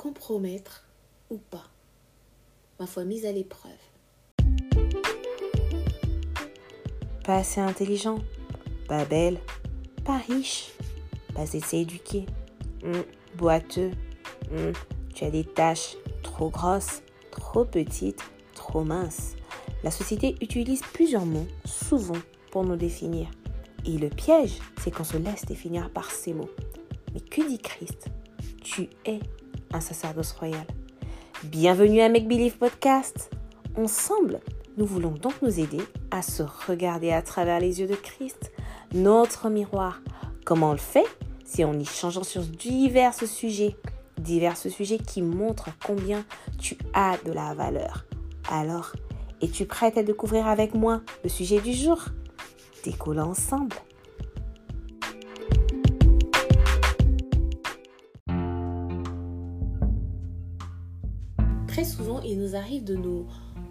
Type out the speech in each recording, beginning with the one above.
compromettre ou pas Ma foi, mise à l'épreuve. Pas assez intelligent, pas belle, pas riche, pas assez éduqué, hmm, boiteux, hmm, tu as des taches trop grosses, trop petites, trop minces. La société utilise plusieurs mots, souvent, pour nous définir. Et le piège, c'est qu'on se laisse définir par ces mots. Mais que dit Christ? Tu es un sacerdoce royal. Bienvenue à Make Believe Podcast. Ensemble, nous voulons donc nous aider à se regarder à travers les yeux de Christ, notre miroir. Comment on le fait Si en y changeant sur divers sujets, divers sujets qui montrent combien tu as de la valeur. Alors, es-tu prête à découvrir avec moi le sujet du jour? Décollons ensemble. Souvent, il nous arrive de nous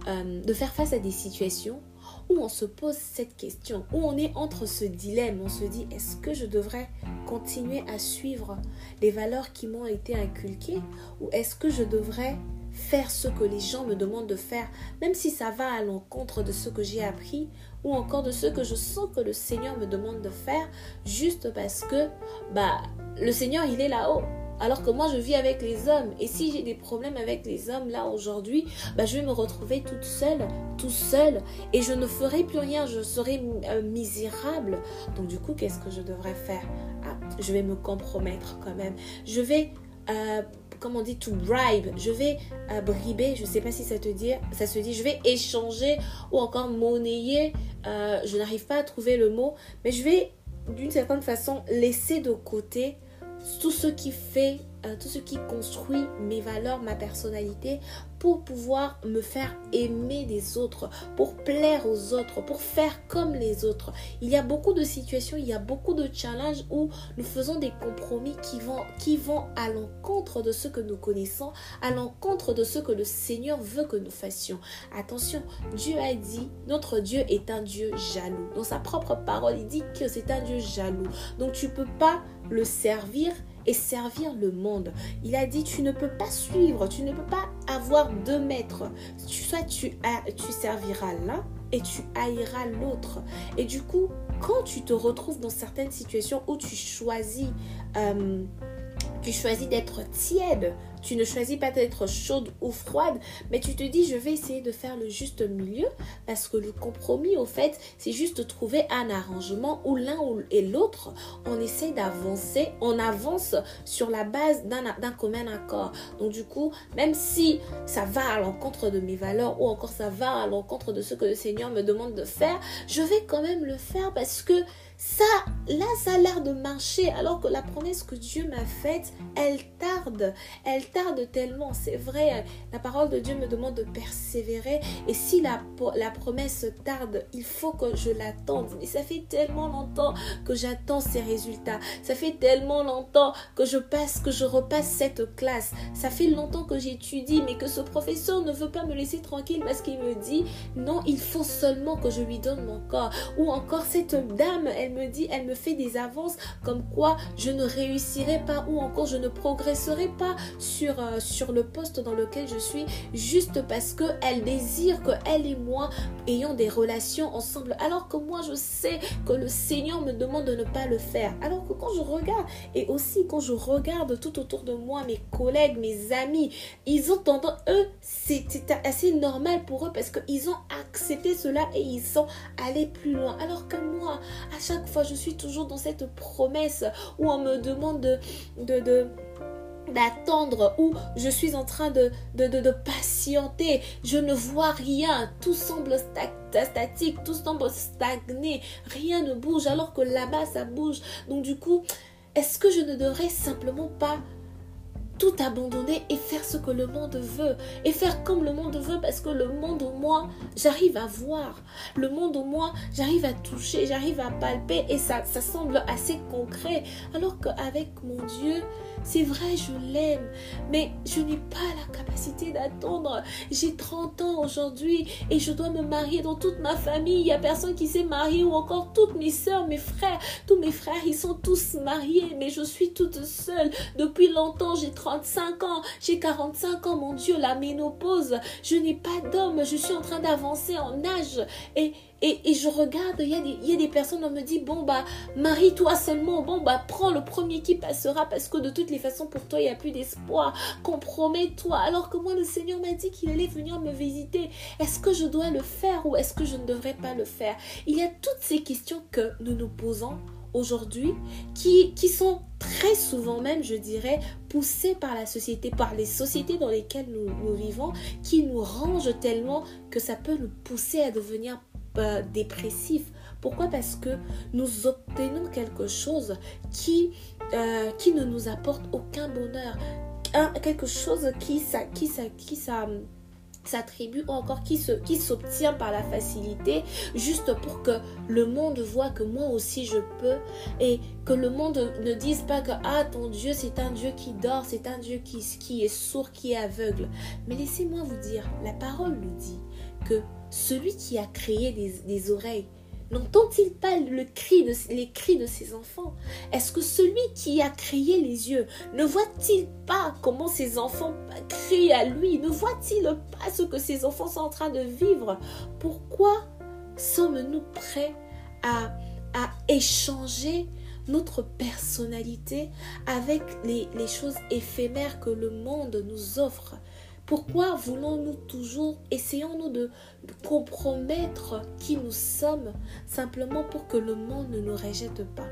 euh, de faire face à des situations où on se pose cette question, où on est entre ce dilemme, on se dit est-ce que je devrais continuer à suivre les valeurs qui m'ont été inculquées ou est-ce que je devrais faire ce que les gens me demandent de faire, même si ça va à l'encontre de ce que j'ai appris ou encore de ce que je sens que le Seigneur me demande de faire, juste parce que bah le Seigneur il est là-haut. Alors que moi, je vis avec les hommes. Et si j'ai des problèmes avec les hommes là aujourd'hui, bah, je vais me retrouver toute seule, tout seul. Et je ne ferai plus rien. Je serai euh, misérable. Donc du coup, qu'est-ce que je devrais faire? Ah, Je vais me compromettre quand même. Je vais... Euh, comme on dit, to bribe. Je vais euh, briber, je ne sais pas si ça te dit, ça se dit, je vais échanger ou encore monnayer. je n'arrive pas à trouver le mot, mais je vais d'une certaine façon laisser de côté tout ce qui fait, euh, tout ce qui construit mes valeurs, ma personnalité, pour pouvoir me faire aimer des autres, pour plaire aux autres, pour faire comme les autres. Il y a beaucoup de situations, il y a beaucoup de challenges où nous faisons des compromis qui vont, qui vont à l'encontre de ce que nous connaissons, à l'encontre de ce que le Seigneur veut que nous fassions. Attention, Dieu a dit, notre Dieu est un Dieu jaloux. Dans sa propre parole, il dit que c'est un Dieu jaloux. Donc tu peux pas le servir et servir le monde. Il a dit, tu ne peux pas suivre, tu ne peux pas avoir deux maîtres. Soit tu, tu serviras l'un et tu haïras l'autre. Et du coup, quand tu te retrouves dans certaines situations où tu choisis... Euh, tu choisis d'être tiède, tu ne choisis pas d'être chaude ou froide, mais tu te dis je vais essayer de faire le juste milieu parce que le compromis au fait c'est juste trouver un arrangement où l'un et l'autre on essaie d'avancer, on avance sur la base d'un commun accord. Donc du coup même si ça va à l'encontre de mes valeurs ou encore ça va à l'encontre de ce que le Seigneur me demande de faire, je vais quand même le faire parce que ça, là, ça a l'air de marcher, alors que la promesse que Dieu m'a faite, elle tarde. Elle tarde tellement. C'est vrai, la parole de Dieu me demande de persévérer. Et si la, promesse tarde, il faut que je l'attende. Mais ça fait tellement longtemps que j'attends ces résultats. Ça fait tellement longtemps que je passe, que je repasse cette classe. Ça fait longtemps que j'étudie, mais que ce professeur ne veut pas me laisser tranquille parce qu'il me dit, non, il faut seulement que je lui donne mon corps. Ou encore cette dame, elle me dit, elle me fait des avances comme quoi je ne réussirai pas ou encore je ne progresserai pas euh, sur le poste dans lequel je suis juste parce que elle désire que elle et moi ayons des relations ensemble alors que moi je sais que le Seigneur me demande de ne pas le faire. Alors que quand je regarde et aussi quand je regarde tout autour de moi mes collègues, mes amis, ils ont tendance eux c'est assez normal pour eux parce qu'ils ont accepté cela et ils sont allés plus loin alors que moi à chaque fois, je suis toujours dans cette promesse où on me demande de, de, d'attendre où je suis en train de, de, de, patienter. Je ne vois rien. Tout semble statique, tout semble stagné. Rien ne bouge alors que là-bas, ça bouge. Donc du coup, est-ce que je ne devrais simplement pas tout abandonner et faire ce que le monde veut? Et faire comme le monde veut parce que le monde au moins, j'arrive à voir. Le monde au moins, j'arrive à toucher, j'arrive à palper et ça, ça semble assez concret. Alors qu'avec mon Dieu, c'est vrai, je l'aime, mais je n'ai pas la capacité d'attendre. J'ai 30 ans aujourd'hui et je dois me marier dans toute ma famille. Il n'y a personne qui s'est marié ou encore toutes mes soeurs, mes frères. Tous mes frères, ils sont tous mariés, mais je suis toute seule. Depuis longtemps, j'ai 35 ans, j'ai 45 ans, mon Dieu, la ménopause. Je n'ai pas d'homme, je suis en train d'avancer en âge. Et et, je regarde, il y, a des, personnes, on me dit, bon, bah, marie-toi seulement, bon, bah, prends le premier qui passera parce que de toutes les façons, pour toi, il n'y a plus d'espoir. Compromets-toi. Alors que moi, le Seigneur m'a dit qu'il allait venir me visiter. Est-ce que je dois le faire ou est-ce que je ne devrais pas le faire? Il y a toutes ces questions que nous nous posons aujourd'hui qui, qui sont très souvent même, je dirais, poussées par la société, par les sociétés dans lesquelles nous, nous vivons, qui nous rangent tellement que ça peut nous pousser à devenir dépressif. Pourquoi? Parce que nous obtenons quelque chose qui, euh, qui ne nous apporte aucun bonheur. quelque chose qui, ça, qui, ça, qui ça, s'attribue ou encore qui se qui s'obtient par la facilité juste pour que le monde voit que moi aussi je peux et que le monde ne dise pas que ah ton Dieu c'est un Dieu qui dort c'est un Dieu qui, qui est sourd qui est aveugle mais laissez-moi vous dire la parole nous dit que celui qui a créé des, oreilles, n'entend-il pas les cris de ses enfants? Est-ce que celui qui a créé les yeux ne voit-il pas comment ses enfants crient à lui? Ne voit-il pas ce que ses enfants sont en train de vivre? Pourquoi sommes-nous prêts à, échanger notre personnalité avec les choses éphémères que le monde nous offre? Pourquoi voulons-nous toujours, essayons-nous de, compromettre qui nous sommes simplement pour que le monde ne nous rejette pas?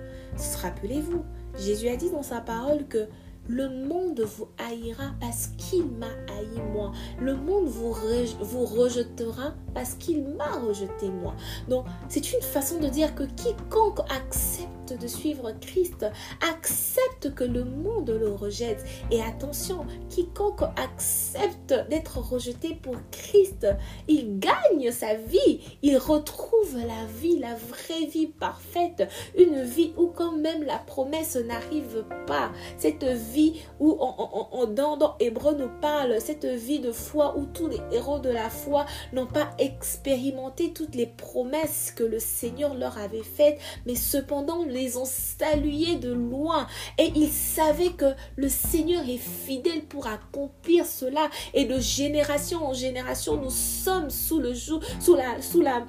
Rappelez-vous, Jésus a dit dans sa parole que le monde vous haïra parce qu'il m'a haï moi. Le monde vous, vous rejetera parce qu'il m'a rejeté moi. Donc, c'est une façon de dire que quiconque accepte de suivre Christ accepte que le monde le rejette. Et attention, quiconque accepte d'être rejeté pour Christ, il gagne sa vie. Il retrouve la vie, la vraie vie parfaite. Une vie où quand même la promesse n'arrive pas. Cette vie où on, dans, dans Hébreu nous parle, cette vie de foi où tous les héros de la foi n'ont pas expérimenté toutes les promesses que le Seigneur leur avait faites, mais cependant les ont salués de loin. Et ils savaient que le Seigneur est fidèle pour accomplir cela. Et de génération en génération nous sommes sous le jour sous la sous la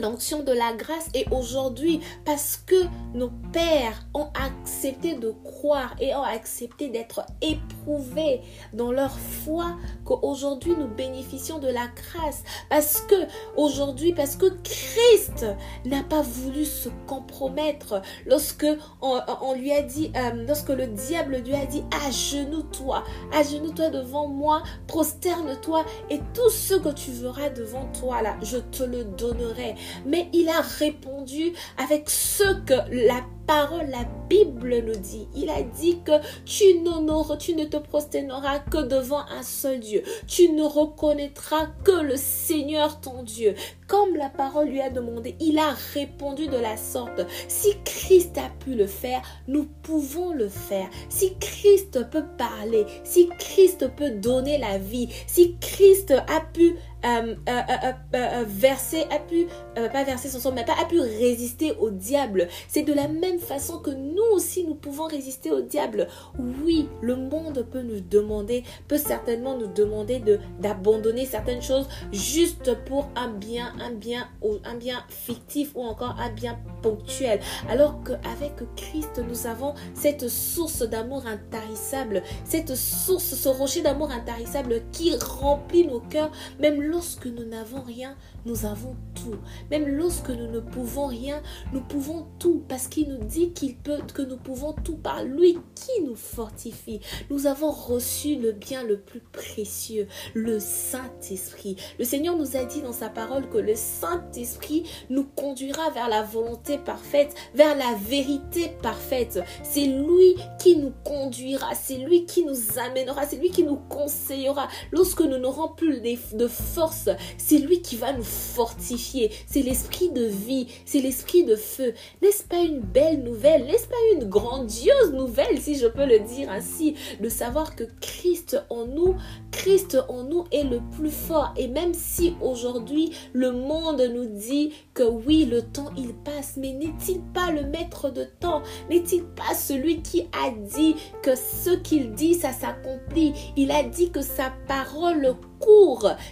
l'onction de la grâce et aujourd'hui parce que nos pères ont accepté de croire et ont accepté d'être éprouvés dans leur foi qu'aujourd'hui nous bénéficions de la grâce. Parce que aujourd'hui parce que Christ n'a pas voulu se compromettre. Lorsque on, lui a dit euh, lorsque le diable lui a dit agenouille-toi agenouille-toi devant moi prosterne-toi et tout ce que tu verras devant toi là je te le donnerai mais il a répondu avec ce que la parole, la Bible nous dit. Il a dit que tu tu ne te prosterneras que devant un seul Dieu. Tu ne reconnaîtras que le Seigneur ton Dieu. Comme la parole lui a demandé, il a répondu de la sorte. Si Christ a pu le faire, nous pouvons le faire. Si Christ peut parler, si Christ peut donner la vie, si Christ a pu euh, euh, euh, verser, a pu, pas verser son sang, mais pas a pu résister au diable. C'est de la même façon que nous aussi nous pouvons résister au diable. Oui, le monde peut nous demander, peut certainement nous demander de d'abandonner certaines choses juste pour un bien, un bien, un bien fictif ou encore un bien ponctuel. Alors qu'avec Christ, nous avons cette source d'amour intarissable, cette source, ce rocher d'amour intarissable qui remplit nos cœurs, même lorsque nous n'avons rien, nous avons Même lorsque nous ne pouvons rien, nous pouvons tout parce qu'il nous dit qu'il peut, que nous pouvons tout par lui qui nous fortifie. Nous avons reçu le bien le plus précieux, le Saint-Esprit. Le Seigneur nous a dit dans sa parole que le Saint-Esprit nous conduira vers la volonté parfaite, vers la vérité parfaite. C'est lui qui nous conduira, c'est lui qui nous amènera, c'est lui qui nous conseillera lorsque nous n'aurons plus de force c'est lui qui va nous fortifier, c'est l'esprit de vie, c'est l'esprit de feu. N'est-ce pas une belle nouvelle, n'est-ce pas une grandiose nouvelle, si je peux le dire ainsi, de savoir que Christ en nous, Christ en nous est le plus fort. Et même si aujourd'hui le monde nous dit que oui, le temps il passe, mais n'est-il pas le maître de temps? N'est-il pas celui qui a dit que ce qu'il dit, ça s'accomplit? Il a dit que sa parole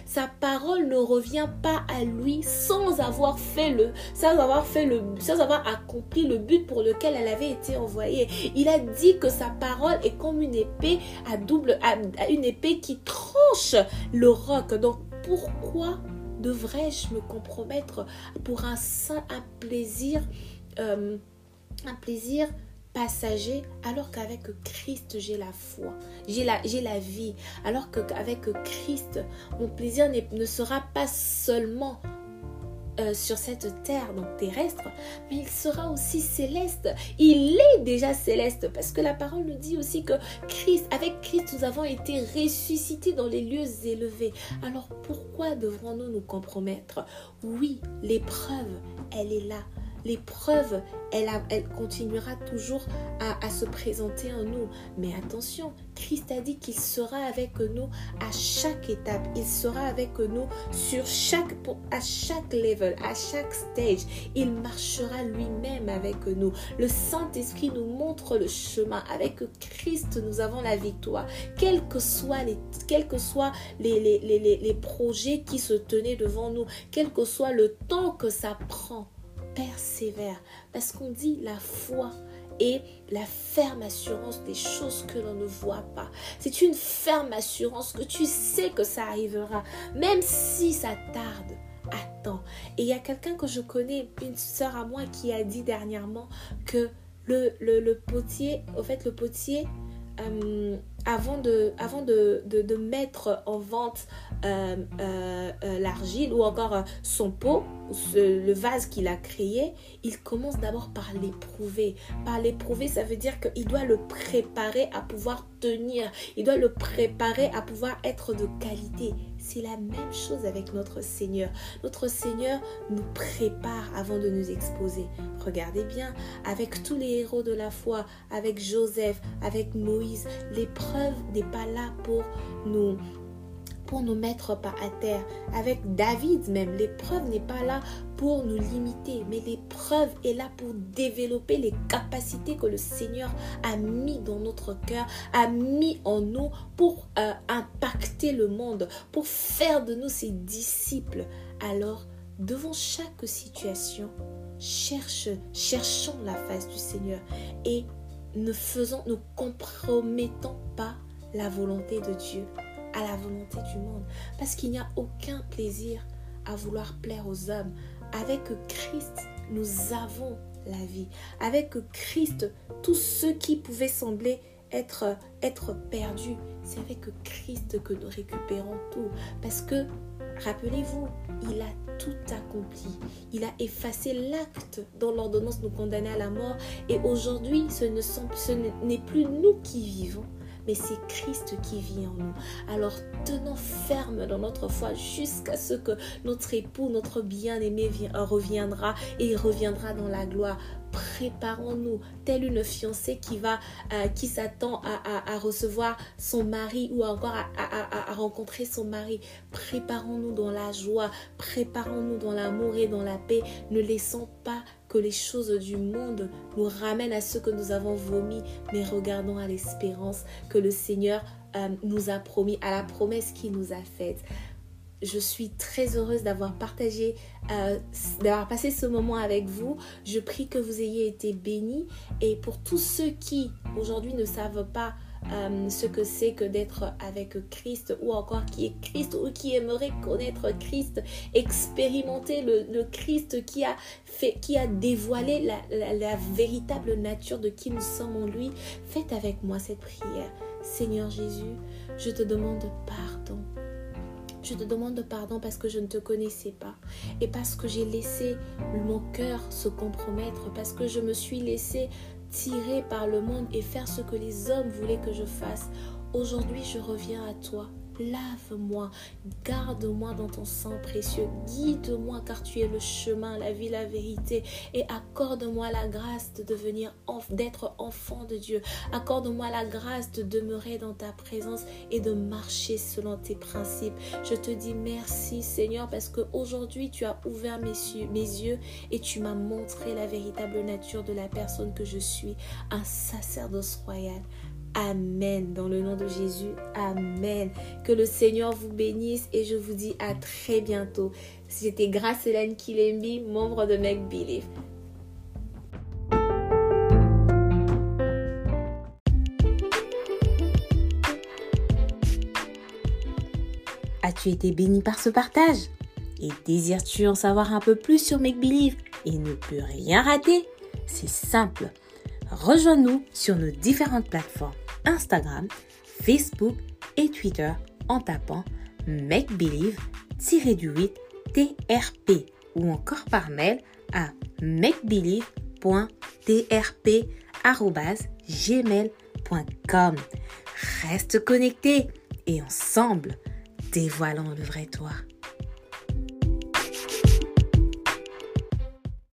sa parole ne revient pas à lui sans avoir fait le, sans avoir fait le, sans avoir accompli le but pour lequel elle avait été envoyée. Il a dit que sa parole est comme une épée à double, à, une épée qui tranche le roc. Donc pourquoi devrais-je me compromettre pour un, un plaisir, euh, un plaisir passager alors qu'avec Christ j'ai la foi, j'ai la, la vie, alors qu'avec Christ mon plaisir ne sera pas seulement euh, sur cette terre donc terrestre, mais il sera aussi céleste. Il est déjà céleste parce que la parole nous dit aussi que Christ, avec Christ, nous avons été ressuscités dans les lieux élevés. Alors pourquoi devrons-nous nous compromettre? Oui, l'épreuve, elle est là l'épreuve, elle, elle, continuera toujours à, se présenter en nous. Mais attention, Christ a dit qu'il sera avec nous à chaque étape. Il sera avec nous sur chaque, à chaque level, à chaque stage. Il marchera lui-même avec nous. Le Saint-Esprit nous montre le chemin. Avec Christ, nous avons la victoire. Quels que soient les, les projets qui se tenaient devant nous, quel que soit le temps que ça prend, persévère. Parce qu'on dit la foi et la ferme assurance des choses que l'on ne voit pas. C'est une ferme assurance que tu sais que ça arrivera, même si ça tarde. Attends. Et il y a quelqu'un que je connais, une soeur à moi, qui a dit dernièrement que le, le, potier, au fait, le potier, euh, avant, de, avant de, de, mettre en vente euh, euh, l'argile ou encore son pot, le vase qu'il a créé, il commence d'abord par l'éprouver. Par l'éprouver, ça veut dire qu'il doit le préparer à pouvoir tenir. Il doit le préparer à pouvoir être de qualité. C'est la même chose avec notre Seigneur. Notre Seigneur nous prépare avant de nous exposer. Regardez bien, avec tous les héros de la foi, avec Joseph, avec Moïse, l'épreuve n'est pas là pour nous pour nous mettre pas à terre. Avec David même, l'épreuve n'est pas là pour nous limiter, mais l'épreuve est là pour développer les capacités que le Seigneur a mis dans notre cœur, a mis en nous pour euh, impacter le monde, pour faire de nous ses disciples. Alors, devant chaque situation, cherche, cherchons la face du Seigneur et ne faisons, ne compromettons pas la volonté de Dieu à la volonté du monde. Parce qu'il n'y a aucun plaisir à vouloir plaire aux hommes. Avec Christ, nous avons la vie. Avec Christ, tout ce qui pouvait sembler être, être perdu, c'est avec Christ que nous récupérons tout. Parce que, rappelez-vous, il a tout accompli. Il a effacé l'acte dont l'ordonnance nous condamnait à la mort. Et aujourd'hui, ce n'est plus nous qui vivons, mais c'est Christ qui vit en nous. Alors tenons ferme dans notre foi jusqu'à ce que notre époux, notre bien-aimé reviendra et reviendra dans la gloire préparons-nous, telle une fiancée qui va, euh, qui s'attend à, recevoir son mari ou encore à, rencontrer son mari. Préparons-nous dans la joie, préparons-nous dans l'amour et dans la paix. Ne laissons pas que les choses du monde nous ramènent à ce que nous avons vomi, mais regardons à l'espérance que le Seigneur euh, nous a promis, à la promesse qu'il nous a faite je suis très heureuse d'avoir partagé, euh, d'avoir passé ce moment avec vous. Je prie que vous ayez été bénis. Et pour tous ceux qui aujourd'hui ne savent pas euh, ce que c'est que d'être avec Christ ou encore qui est Christ ou qui aimerait connaître Christ, expérimenter le, Christ qui a, fait, qui a dévoilé la, la véritable nature de qui nous sommes en lui, faites avec moi cette prière. Seigneur Jésus, je te demande pardon je te demande pardon parce que je ne te connaissais pas et parce que j'ai laissé mon cœur se compromettre, parce que je me suis laissé tirer par le monde et faire ce que les hommes voulaient que je fasse. Aujourd'hui, je reviens à toi Lave-moi, garde-moi dans ton sang précieux, guide-moi car tu es le chemin, la vie, la vérité et accorde-moi la grâce de devenir d'être enfant de Dieu. Accorde-moi la grâce de demeurer dans ta présence et de marcher selon tes principes. Je te dis merci Seigneur parce que aujourd'hui tu as ouvert mes yeux et tu m'as montré la véritable nature de la personne que je suis, un sacerdoce royal. Amen. Dans le nom de Jésus. Amen. Que le Seigneur vous bénisse et je vous dis à très bientôt. C'était Grace Hélène Kilembi, membre de Make Believe. As-tu été béni par ce partage? Et désires-tu en savoir un peu plus sur Make Believe et ne plus rien rater? C'est simple. Rejoins-nous sur nos différentes plateformes Instagram, Facebook et Twitter en tapant Make Believe du 8 TRP ou encore par mail à makebelieve.trp@gmail.com. Reste connecté et ensemble, dévoilons le vrai toi.